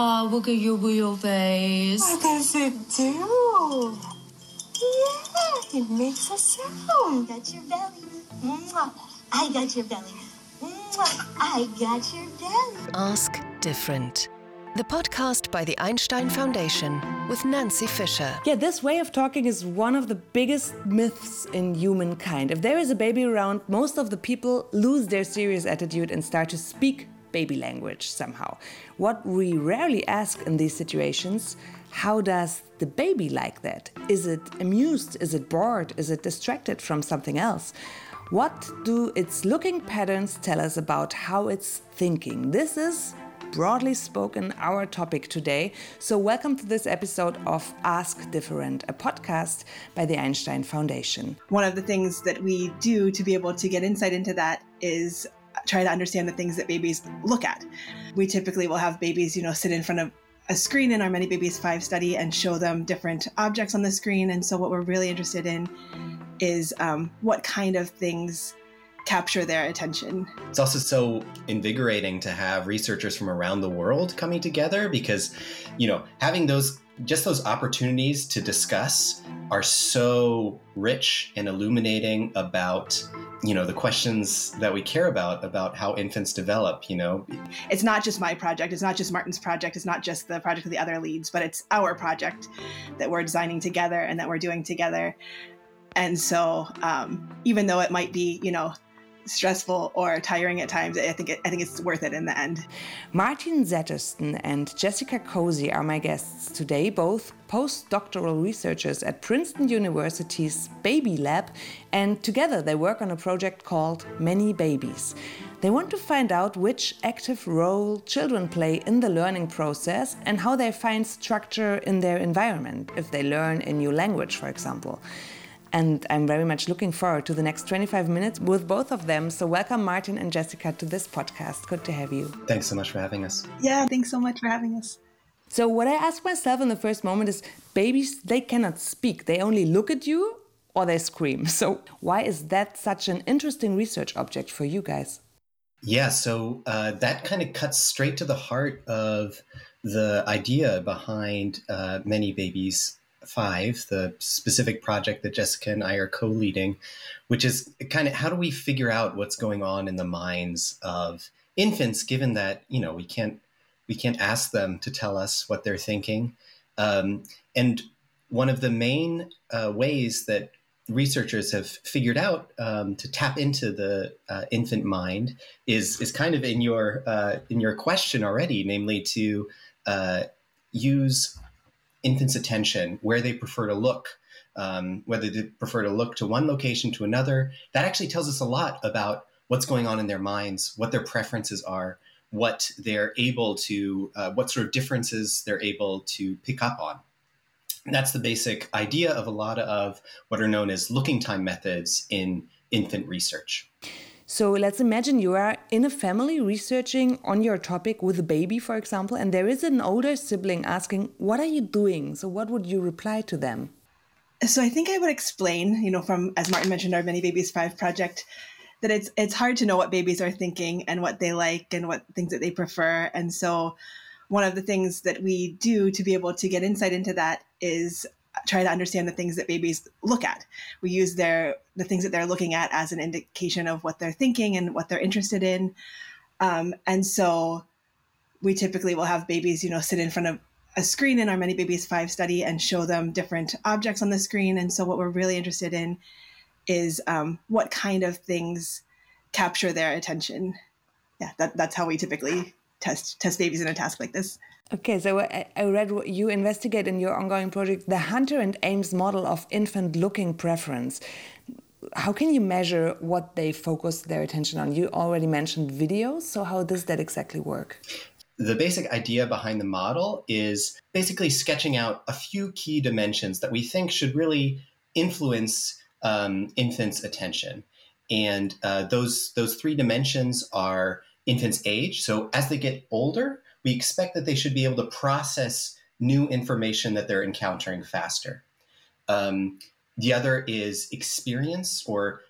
Oh, look at your wheelbase. What does it do? Yeah, it makes a sound. Got your belly. Mwah. I got your belly. Mwah. I got your belly. Ask Different. The podcast by the Einstein Foundation with Nancy Fisher. Yeah, this way of talking is one of the biggest myths in humankind. If there is a baby around, most of the people lose their serious attitude and start to speak baby language somehow. What we rarely ask in these situations how does the baby like that? Is it amused? Is it bored? Is it distracted from something else? What do its looking patterns tell us about how it's thinking? This is broadly spoken our topic today. So, welcome to this episode of Ask Different, a podcast by the Einstein Foundation. One of the things that we do to be able to get insight into that is try to understand the things that babies look at. We typically will have babies, you know, sit in front of a screen in our Many Babies 5 study and show them different objects on the screen. And so, what we're really interested in is um, what kind of things capture their attention. It's also so invigorating to have researchers from around the world coming together because, you know, having those just those opportunities to discuss are so rich and illuminating about you know the questions that we care about about how infants develop you know? It's not just my project it's not just martin's project it's not just the project of the other leads but it's our project that we're designing together and that we're doing together. And so um, even though it might be you know stressful or tiring at times, I think it, I think it's worth it in the end. Martin Zettersten and Jessica Kosie are my guests today, both postdoctoral researchers at Princeton University's Baby Lab, and together they work on a project called Many Babies. They want to find out which active role children play in the learning process and how they find structure in their environment, if they learn a new language, for example. And I'm very much looking forward to the next 25 minutes with both of them. So, welcome, Martin and Jessica, to this podcast. Good to have you. Thanks so much for having us. Yeah, thanks so much for having us. So, what I asked myself in the first moment is babies, they cannot speak, they only look at you or they scream. So, why is that such an interesting research object for you guys? Yeah, so uh, that kind of cuts straight to the heart of the idea behind uh, many babies five, the specific project that Jessica and I are co leading, which is kind of how do we figure out what's going on in the minds of infants, given that, you know, we can't. We can't ask them to tell us what they're thinking. Um, and one of the main uh, ways that researchers have figured out um, to tap into the uh, infant mind is is kind of in your uh, in your question already, namely to uh, use infants' attention, where they prefer to look, um, whether they prefer to look to one location to another. That actually tells us a lot about what's going on in their minds, what their preferences are, what they're able to, uh, what sort of differences they're able to pick up on. That's the basic idea of a lot of what are known as looking time methods in infant research. So let's imagine you are in a family researching on your topic with a baby, for example, and there is an older sibling asking, What are you doing? So, what would you reply to them? So, I think I would explain, you know, from, as Martin mentioned, our Many Babies 5 project, that it's it's hard to know what babies are thinking and what they like and what things that they prefer. And so, one of the things that we do to be able to get insight into that is try to understand the things that babies look at. We use their the things that they're looking at as an indication of what they're thinking and what they're interested in. Um, and so we typically will have babies, you know, sit in front of a screen in our Many Babies 5 study and show them different objects on the screen. And so what we're really interested in is um, what kind of things capture their attention. Yeah, that, that's how we typically test test babies in a task like this. Okay, so I read you investigate in your ongoing project the Hunter and Ames model of infant looking preference. How can you measure what they focus their attention on? You already mentioned videos, so how does that exactly work? The basic idea behind the model is basically sketching out a few key dimensions that we think should really influence um, infants' attention. And uh, those, those three dimensions are infants' age. So as they get older, we expect that they should be able to process new information that they're encountering faster. Um, the other is experience or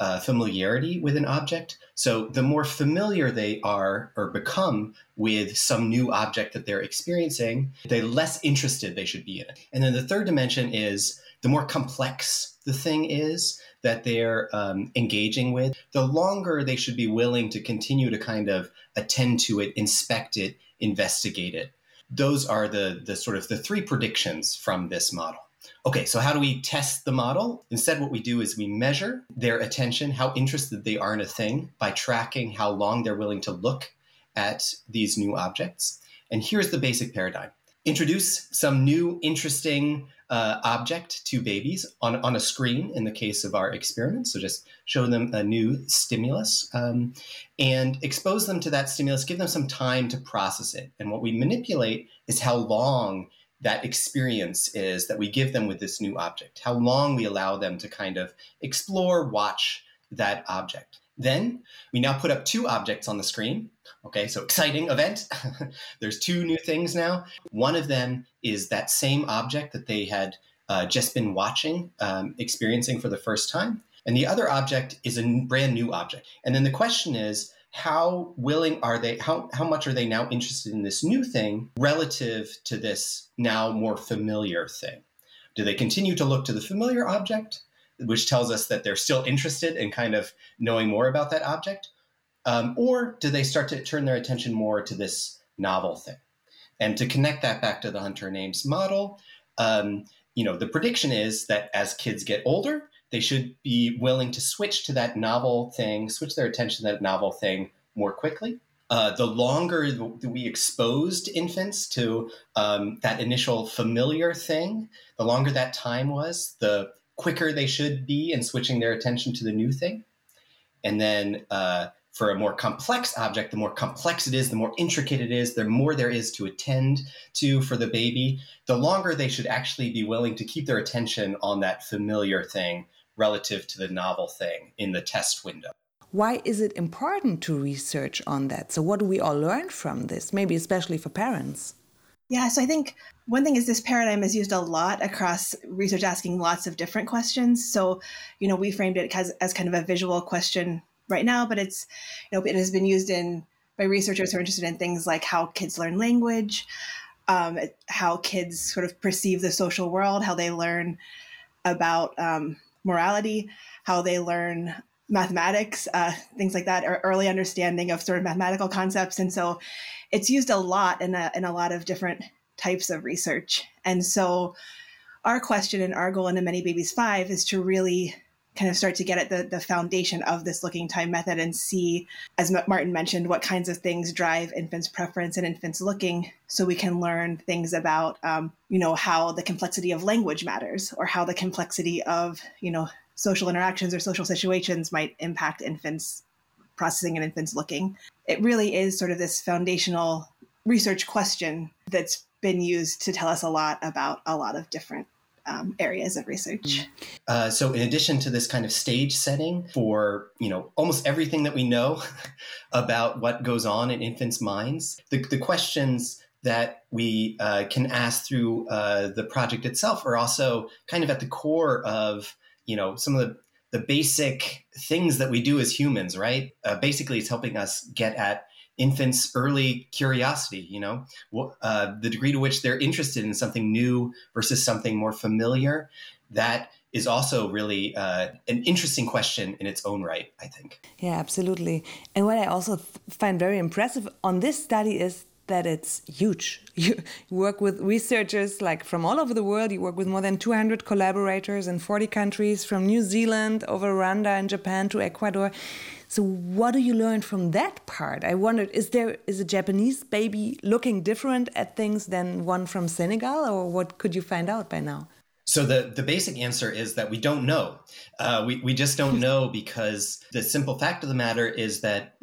uh, familiarity with an object. So the more familiar they are or become with some new object that they're experiencing, the less interested they should be in it. And then the third dimension is the more complex the thing is that they're um, engaging with, the longer they should be willing to continue to kind of attend to it, inspect it, investigate it. Those are the, the sort of the three predictions from this model. Okay, so how do we test the model? Instead, what we do is we measure their attention, how interested they are in a thing, by tracking how long they're willing to look at these new objects. And here's the basic paradigm introduce some new, interesting uh, object to babies on, on a screen in the case of our experiment. So just show them a new stimulus um, and expose them to that stimulus, give them some time to process it. And what we manipulate is how long that experience is that we give them with this new object, how long we allow them to kind of explore, watch that object. Then we now put up two objects on the screen. Okay, so exciting event. There's two new things now. One of them is that same object that they had uh, just been watching, um, experiencing for the first time. And the other object is a brand new object. And then the question is, how willing are they how, how much are they now interested in this new thing relative to this now more familiar thing do they continue to look to the familiar object which tells us that they're still interested in kind of knowing more about that object um, or do they start to turn their attention more to this novel thing and to connect that back to the Hunter and Ames model um, you know the prediction is that as kids get older they should be willing to switch to that novel thing, switch their attention to that novel thing more quickly. Uh, the longer that we exposed infants to um, that initial familiar thing, the longer that time was, the quicker they should be in switching their attention to the new thing. And then uh, for a more complex object, the more complex it is, the more intricate it is, the more there is to attend to for the baby, the longer they should actually be willing to keep their attention on that familiar thing relative to the novel thing in the test window. Why is it important to research on that? So, what do we all learn from this, maybe especially for parents? Yeah, so I think one thing is this paradigm is used a lot across research asking lots of different questions. So, you know, we framed it as, as kind of a visual question right now, but it's, you know, it has been used in by researchers who are interested in things like how kids learn language, um, how kids sort of perceive the social world, how they learn about um, morality, how they learn mathematics, uh, things like that, or early understanding of sort of mathematical concepts. And so it's used a lot in a, in a lot of different types of research. And so our question and our goal in a Many Babies Five is to really kind of start to get at the, the foundation of this looking time method and see, as Martin mentioned, what kinds of things drive infants' preference and infants' looking, so we can learn things about, um, you know, how the complexity of language matters, or how the complexity of, you know, social interactions or social situations might impact infants' processing and infants' looking. It really is sort of this foundational research question that's been used to tell us a lot about a lot of different um, areas of research. Uh, so, in addition to this kind of stage setting for you know almost everything that we know about what goes on in infants' minds, the, the questions that we uh, can ask through uh, the project itself are also kind of at the core of you know some of the the basic things that we do as humans, right? Uh, basically, it's helping us get at infants' early curiosity, you know, uh, the degree to which they're interested in something new versus something more familiar. That is also really uh, an interesting question in its own right, I think. Yeah, absolutely. And what I also find very impressive on this study is that it's huge. You work with researchers like from all over the world. You work with more than 200 collaborators in 40 countries, from New Zealand over Rwanda and Japan to Ecuador. So what do you learn from that part? I wondered, is there is a Japanese baby looking different at things than one from Senegal, or what could you find out by now? So the, the basic answer is that we don't know. Uh, we, we just don't know because the simple fact of the matter is that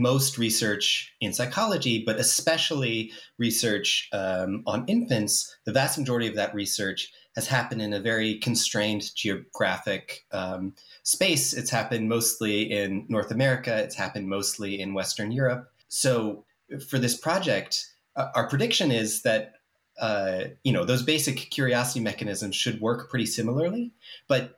most research in psychology, but especially research um, on infants, the vast majority of that research has happened in a very constrained geographic um, space. It's happened mostly in North America, it's happened mostly in Western Europe. So, for this project, uh, our prediction is that uh, you know those basic curiosity mechanisms should work pretty similarly, but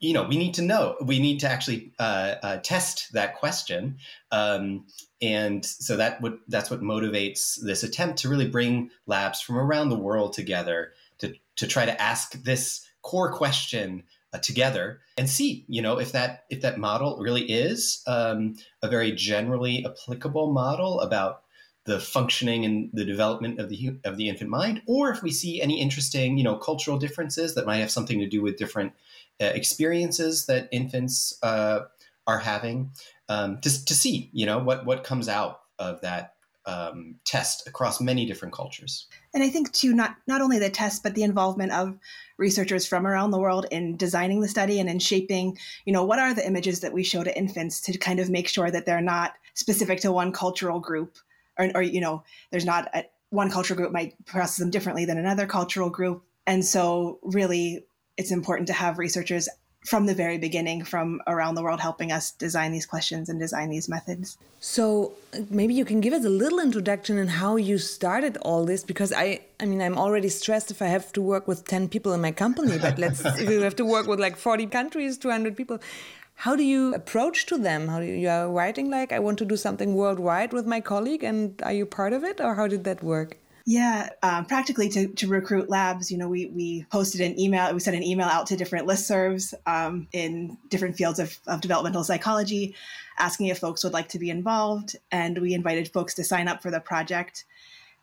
you know, we need to know. We need to actually uh, uh, test that question, um, and so that what that's what motivates this attempt to really bring labs from around the world together to to try to ask this core question uh, together and see, you know, if that if that model really is um, a very generally applicable model about the functioning and the development of the of the infant mind, or if we see any interesting, you know, cultural differences that might have something to do with different uh, experiences that infants uh, are having, um, to, to see, you know, what what comes out of that um, test across many different cultures. And I think too, not not only the test, but the involvement of researchers from around the world in designing the study and in shaping, you know, what are the images that we show to infants to kind of make sure that they're not specific to one cultural group, or, or you know, there's not a, one cultural group might process them differently than another cultural group, and so really, it's important to have researchers from the very beginning from around the world helping us design these questions and design these methods. So maybe you can give us a little introduction in how you started all this because I I mean I'm already stressed if I have to work with 10 people in my company but let's if you have to work with like 40 countries 200 people how do you approach to them how do you, are writing like I want to do something worldwide with my colleague and are you part of it or how did that work? Yeah, um, practically to, to recruit labs, you know, we, we posted an email, we sent an email out to different listservs um, in different fields of, of developmental psychology, asking if folks would like to be involved. And we invited folks to sign up for the project.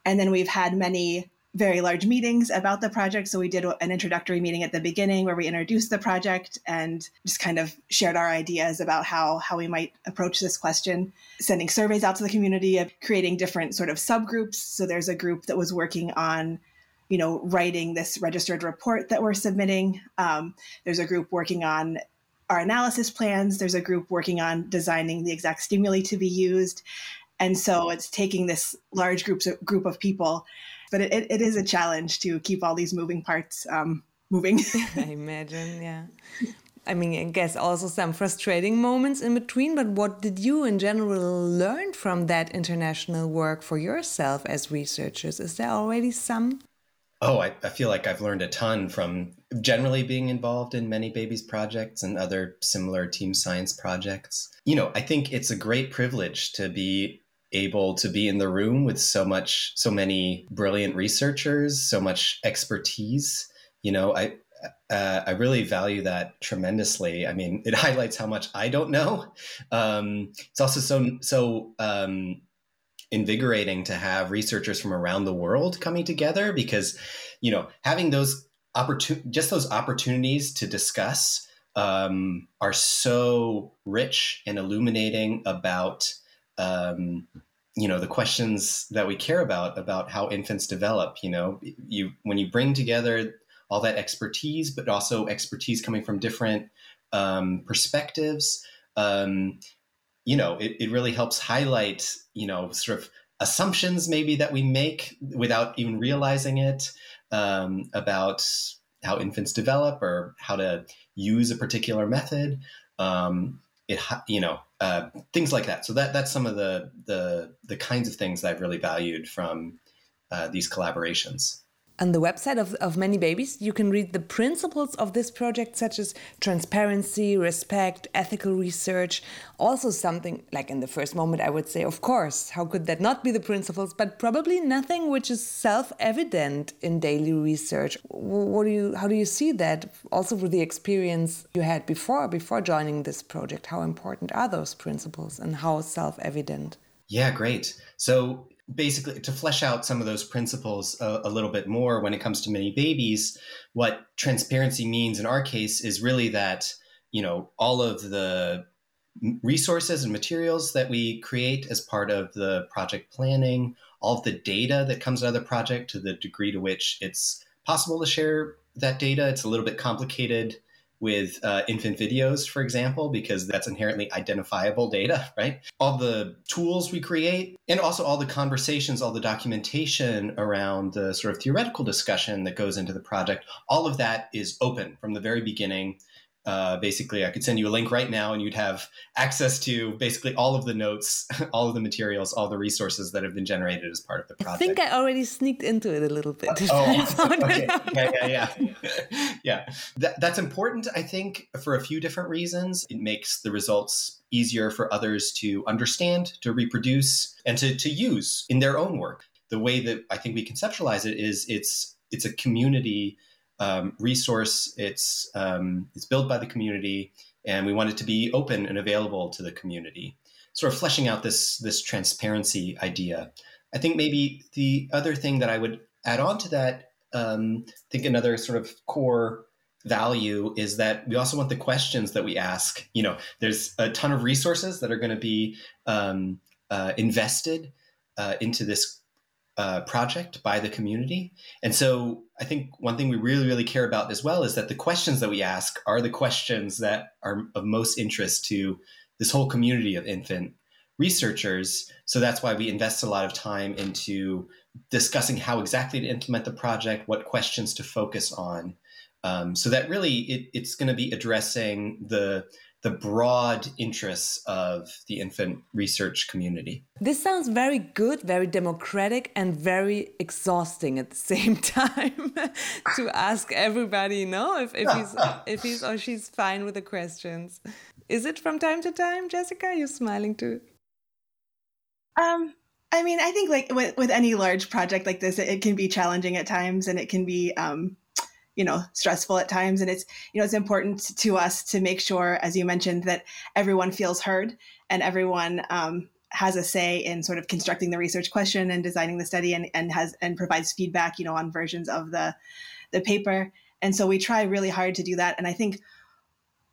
And then we've had many very large meetings about the project. So we did an introductory meeting at the beginning where we introduced the project and just kind of shared our ideas about how how we might approach this question. Sending surveys out to the community, of creating different sort of subgroups. So there's a group that was working on you know writing this registered report that we're submitting um, there's a group working on our analysis plans there's a group working on designing the exact stimuli to be used and so it's taking this large groups group of people but it, it is a challenge to keep all these moving parts um, moving. I imagine, yeah. I mean, I guess also some frustrating moments in between, but what did you in general learn from that international work for yourself as researchers? Is there already some? Oh, I, I feel like I've learned a ton from generally being involved in many babies projects and other similar team science projects. You know, I think it's a great privilege to be able to be in the room with so much so many brilliant researchers so much expertise you know i uh, i really value that tremendously. I mean it highlights how much i don't know. Um, it's also so so um, invigorating to have researchers from around the world coming together because you know having those opportun- just those opportunities to discuss um, are so rich and illuminating about um, you know the questions that we care about about how infants develop you know you when you bring together all that expertise but also expertise coming from different um, perspectives um, you know it, it really helps highlight you know sort of assumptions maybe that we make without even realizing it um, about how infants develop or how to use a particular method. Um, it you know uh, things like that. So that that's some of the the the kinds of things that I've really valued from uh, these collaborations. On the website of, of Many Babies, you can read the principles of this project, such as transparency, respect, ethical research. Also, something like in the first moment, I would say, of course, how could that not be the principles? But probably nothing which is self evident in daily research. What do you, how do you see that? Also, with the experience you had before, before joining this project, how important are those principles and how self evident? Yeah, great. So basically to flesh out some of those principles a, a, little bit more when it comes to many babies what transparency means in our case is really that you know all of the resources and materials that we create as part of the project planning all of the data that comes out of the project to the degree to which it's possible to share that data it's a little bit complicated with uh, infant videos, for example, because that's inherently identifiable data, right? All the tools we create, and also all the conversations, all the documentation around the sort of theoretical discussion that goes into the project, all of that is open from the very beginning. Uh, basically, I could send you a link right now, and you'd have access to basically all of the notes, all of the materials, all the resources that have been generated as part of the project. I think I already sneaked into it a little bit. Oh, okay. yeah, yeah, yeah, yeah. That, that's important, I think, for a few different reasons. It makes the results easier for others to understand, to reproduce, and to, to use in their own work. The way that I think we conceptualize it is it's it's a community um, resource. It's um, it's built by the community, and we want it to be open and available to the community. Sort of fleshing out this this transparency idea. I think maybe the other thing that I would add on to that, um, I think another sort of core value is that we also want the questions that we ask. You know, there's a ton of resources that are going to be um, uh, invested uh, into this uh, project by the community. And so I think one thing we really, really care about as well is that the questions that we ask are the questions that are of most interest to this whole community of infant researchers. So that's why we invest a lot of time into discussing how exactly to implement the project, what questions to focus on. Um, so that really it, it's going to be addressing the the broad interests of the infant research community. This sounds very good, very democratic, and very exhausting at the same time to ask everybody, you know, if, if he's if he's or she's fine with the questions. Is it from time to time, Jessica? You're smiling too. Um, I mean, I think like with, with any large project like this, it, it can be challenging at times, and it can be um, you know stressful at times. And it's you know it's important to us to make sure as you mentioned that everyone feels heard and everyone um, has a say in sort of constructing the research question and designing the study and, and has and provides feedback you know on versions of the the paper. And so we try really hard to do that. And i think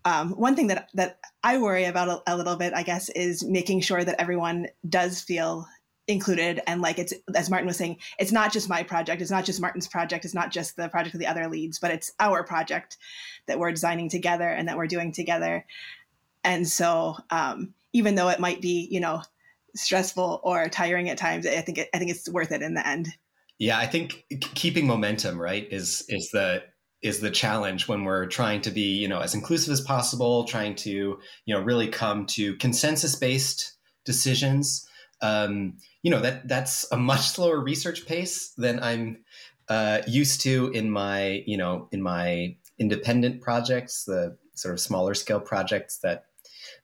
um, one thing that that i worry about a, a little bit i guess is making sure that everyone does feel included and like it's as martin was saying it's not just my project it's not just martin's project it's not just the project of the other leads but it's our project that we're designing together and that we're doing together. And so um, even though it might be you know stressful or tiring at times i think it, i think it's worth it in the end. Yeah i think keeping momentum right is is the is the challenge when we're trying to be you know as inclusive as possible trying to you know really come to consensus based decisions um, you know that that's a much slower research pace than I'm uh, used to in my you know in my independent projects, the sort of smaller scale projects that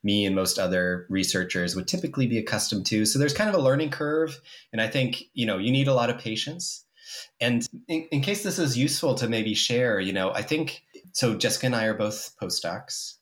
me and most other researchers would typically be accustomed to. So there's kind of a learning curve, and I think you know you need a lot of patience. And in, in case this is useful to maybe share, you know, I think so. Jessica and I are both postdocs.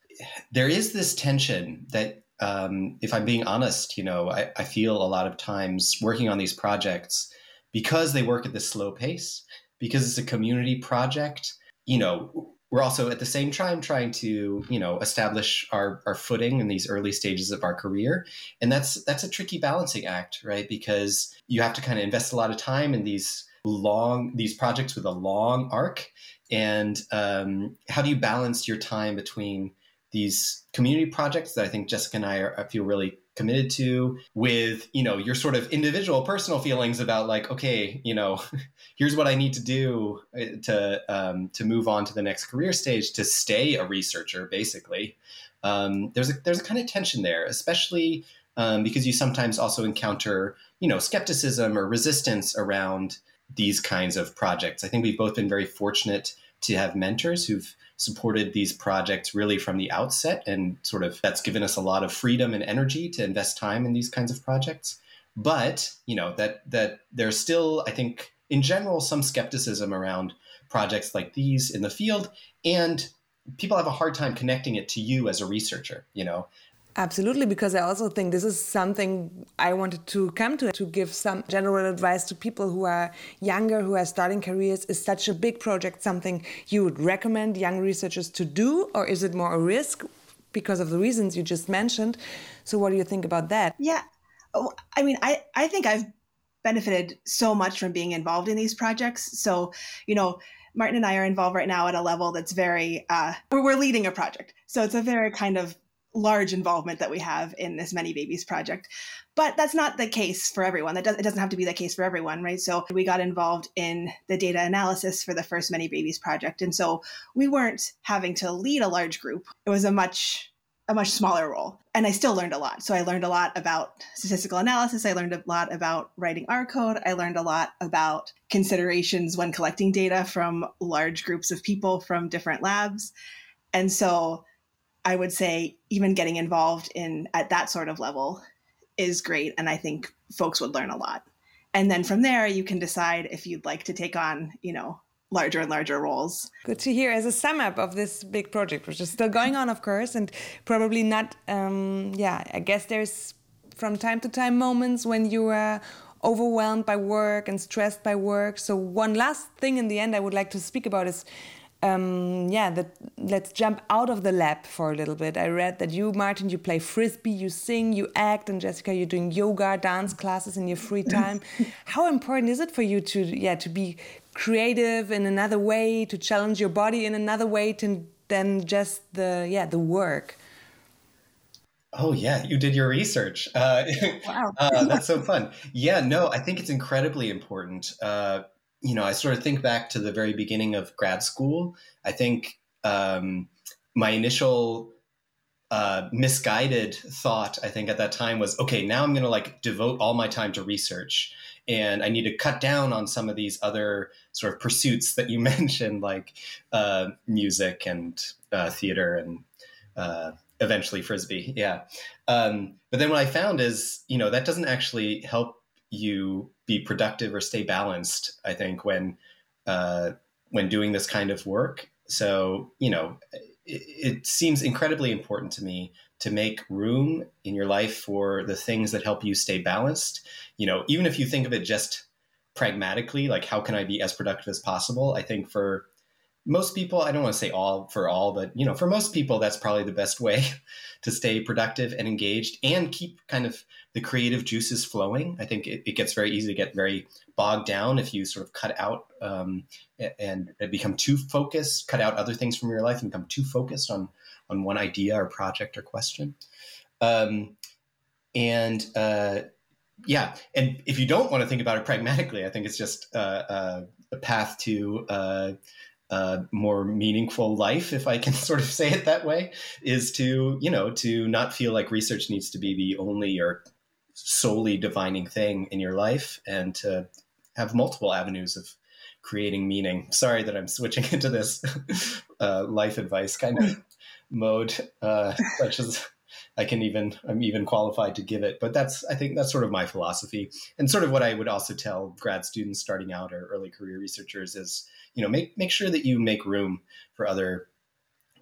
There is this tension that um, if I'm being honest, you know, I, I feel a lot of times working on these projects because they work at this slow pace, because it's a community project, you know, we're also at the same time trying to, you know, establish our, our footing in these early stages of our career. And that's that's a tricky balancing act, right? Because you have to kind of invest a lot of time in these long these projects with a long arc. And um, how do you balance your time between these community projects that I think Jessica and I, are, I feel really committed to with, you know, your sort of individual personal feelings about like, okay, you know, here's what I need to do uh, to, um, to move on to the next career stage to stay a researcher, basically. Um, there's a, there's a kind of tension there, especially um, because you sometimes also encounter, you know, skepticism or resistance around these kinds of projects. I think we've both been very fortunate to have mentors who've supported these projects really from the outset and sort of that's given us a lot of freedom and energy to invest time in these kinds of projects. But you know that that there's still i think in general some skepticism around projects like these in the field and people have a hard time connecting it to you as a researcher you know Absolutely, because I also think this is something I wanted to come to to give some general advice to people who are younger, who are starting careers. Is such a big project something you would recommend young researchers to do, or is it more a risk because of the reasons you just mentioned? So, what do you think about that? Yeah, oh, I mean, I I think I've benefited so much from being involved in these projects. So, you know. Martin and I are involved right now at a level that's very, uh, we're, we're leading a project. So it's a very kind of large involvement that we have in this Many Babies project. But that's not the case for everyone. That does, it doesn't have to be the case for everyone, right? So we got involved in the data analysis for the first Many Babies project, and so we weren't having to lead a large group. It was a much a much smaller role. And I still learned a lot. So I learned a lot about statistical analysis. I learned a lot about writing R code. I learned a lot about considerations when collecting data from large groups of people from different labs. And so I would say even getting involved in at that sort of level is great. And I think folks would learn a lot. And then from there, you can decide if you'd like to take on, you know, larger and larger roles. Good to hear as a sum up of this big project, which is still going on, of course, and probably not, um, yeah, I guess there's from time to time moments when you are overwhelmed by work and stressed by work. So, one last thing in the end I would like to speak about is um, yeah, that let's jump out of the lab for a little bit. I read that you, Martin, you play frisbee, you sing, you act, and Jessica, you're doing yoga, dance classes in your free time. How important is it for you to, yeah, to be creative in another way, to challenge your body in another way to, than just the, yeah, the work? Oh yeah, you did your research. Uh, wow, uh, that's so fun. Yeah, no, I think it's incredibly important. Uh, you know, I sort of think back to the very beginning of grad school. I think um, my initial uh, misguided thought, I think at that time was, okay, now I'm going to like devote all my time to research, and I need to cut down on some of these other sort of pursuits that you mentioned, like uh, music and uh, theater and uh, eventually frisbee. Yeah. Um, but then what I found is, you know, that doesn't actually help you be productive or stay balanced. I think when uh, when doing this kind of work. So you know, it, it seems incredibly important to me to make room in your life for the things that help you stay balanced. You know, even if you think of it just pragmatically, like how can I be as productive as possible? I think for most people, I don't want to say all for all, but you know, for most people, that's probably the best way to stay productive and engaged and keep kind of the creative juices flowing. I think it, it gets very easy to get very bogged down if you sort of cut out um, and, become too focused, cut out other things from your life and become too focused on on one idea or project or question. Um, and uh, yeah, and if you don't want to think about it pragmatically, I think it's just uh, uh, a path to uh, more meaningful life, if I can sort of say it that way, is to you know to not feel like research needs to be the only or solely defining thing in your life and to have multiple avenues of creating meaning. Sorry that I'm switching into this uh, life advice kind of mode, uh, such as I can even I'm even qualified to give it. But that's I think that's sort of my philosophy, and sort of what I would also tell grad students starting out or early career researchers is you know make make sure that you make room for other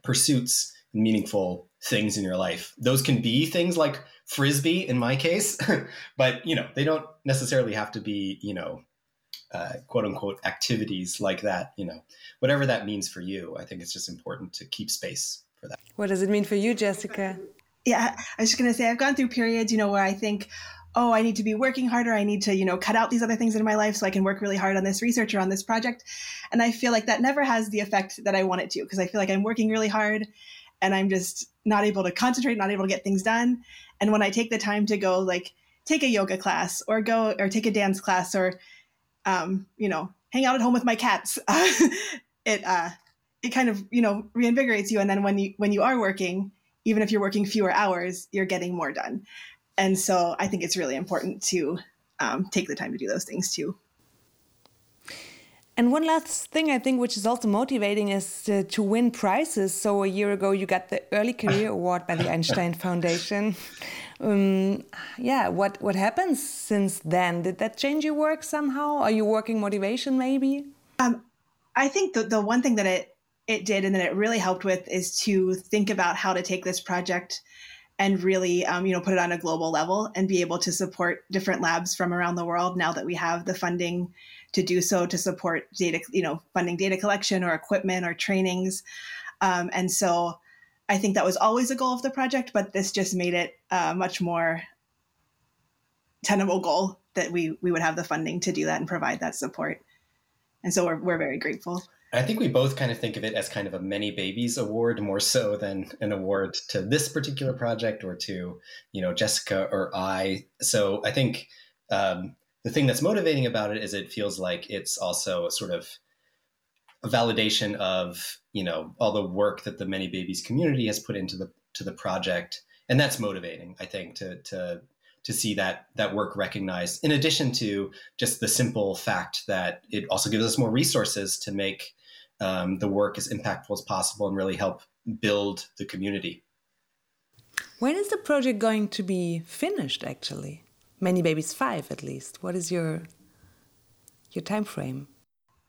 pursuits and meaningful things in your life. Those can be things like frisbee in my case, but you know they don't necessarily have to be you know uh, quote unquote activities like that. You know whatever that means for you. I think it's just important to keep space for that. What does it mean for you, Jessica? Yeah, I was just gonna say I've gone through periods, you know, where I think oh, I need to be working harder. I need to, you know, cut out these other things in my life so I can work really hard on this research or on this project. And I feel like that never has the effect that I want it to because I feel like I'm working really hard and I'm just not able to concentrate, not able to get things done. And when I take the time to go like take a yoga class or go or take a dance class or um, you know, hang out at home with my cats, it uh it kind of, you know, reinvigorates you and then when you when you are working, even if you're working fewer hours, you're getting more done. And so I think it's really important to um, take the time to do those things too. And one last thing I think, which is also motivating, is to, to, win prizes. So a year ago, you got the Early Career Award by the Einstein Foundation. Um, yeah, what what happens since then? Did that change your work somehow? Are you working motivation maybe? Um, I think the the one thing that it it did and that it really helped with is to think about how to take this project and really um, you know put it on a global level and be able to support different labs from around the world now that we have the funding to do so to support data, you know, funding data collection or equipment or trainings. Um, and so I think that was always a goal of the project, but this just made it a much more tenable goal that we we would have the funding to do that and provide that support. And so we're, we're very grateful. I think we both kind of think of it as kind of a many babies award more so than an award to this particular project or to, you know, Jessica or I. So I think um, the thing that's motivating about it is it feels like it's also a sort of a validation of, you know, all the work that the many babies community has put into the to the project. And that's motivating, I think, to to to see that that work recognized in addition to just the simple fact that it also gives us more resources to make um, the work as impactful as possible and really help build the community. When is the project going to be finished actually? Many babies five at least. What is your your time frame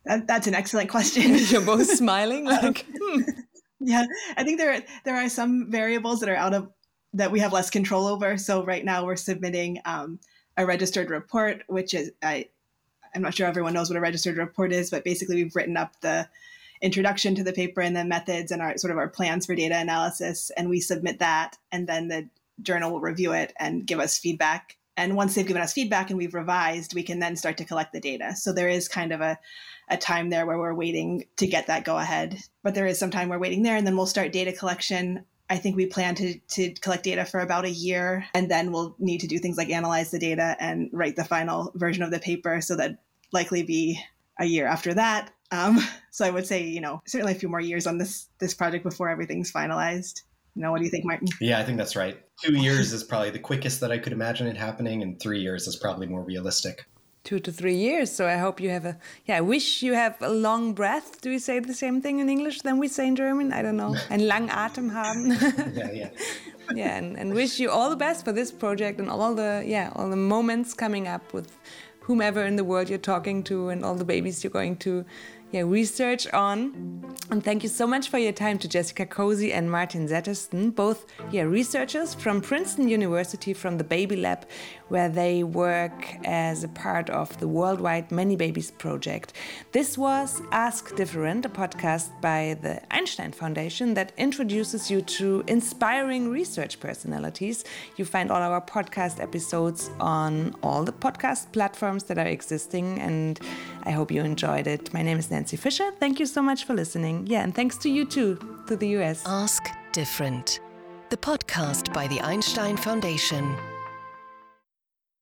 that, that's an excellent question. You're both smiling like hmm. yeah i think there there are some variables that are out of that we have less control over. So right now we're submitting um, a registered report, which is I, I'm not sure everyone knows what a registered report is, but basically we've written up the introduction to the paper and the methods and our sort of our plans for data analysis, and we submit that, and then the journal will review it and give us feedback. And once they've given us feedback and we've revised, we can then start to collect the data. So there is kind of a, a time there where we're waiting to get that go ahead. But there is some time we're waiting there, and then we'll start data collection I think we plan to, to collect data for about a year, and then we'll need to do things like analyze the data and write the final version of the paper. So that likely be a year after that. Um, so I would say, you know, certainly a few more years on this this project before everything's finalized. You know, what do you think, Martin? Yeah, I think that's right. Two years is probably the quickest that I could imagine it happening, and three years is probably more realistic two to three years. So I hope you have a yeah. I wish you have a long breath. Do we say the same thing in English than we say in German? I don't know. And lang Atem haben. yeah, yeah. yeah, and, and wish you all the best for this project and all the yeah all the moments coming up with whomever in the world you're talking to and all the babies you're going to yeah, research on. And thank you so much for your time to Jessica Kosie and Martin Zettersten, both yeah, researchers from Princeton University from the Baby Lab, where they work as a part of the worldwide Many Babies project. This was Ask Different, a podcast by the Einstein Foundation that introduces you to inspiring research personalities. You find all our podcast episodes on all the podcast platforms that are existing, and I hope you enjoyed it. My name is Nancy Fisher. Thank you so much for listening. Yeah, and thanks to you too, to the US. Ask Different, the podcast by the Einstein Foundation.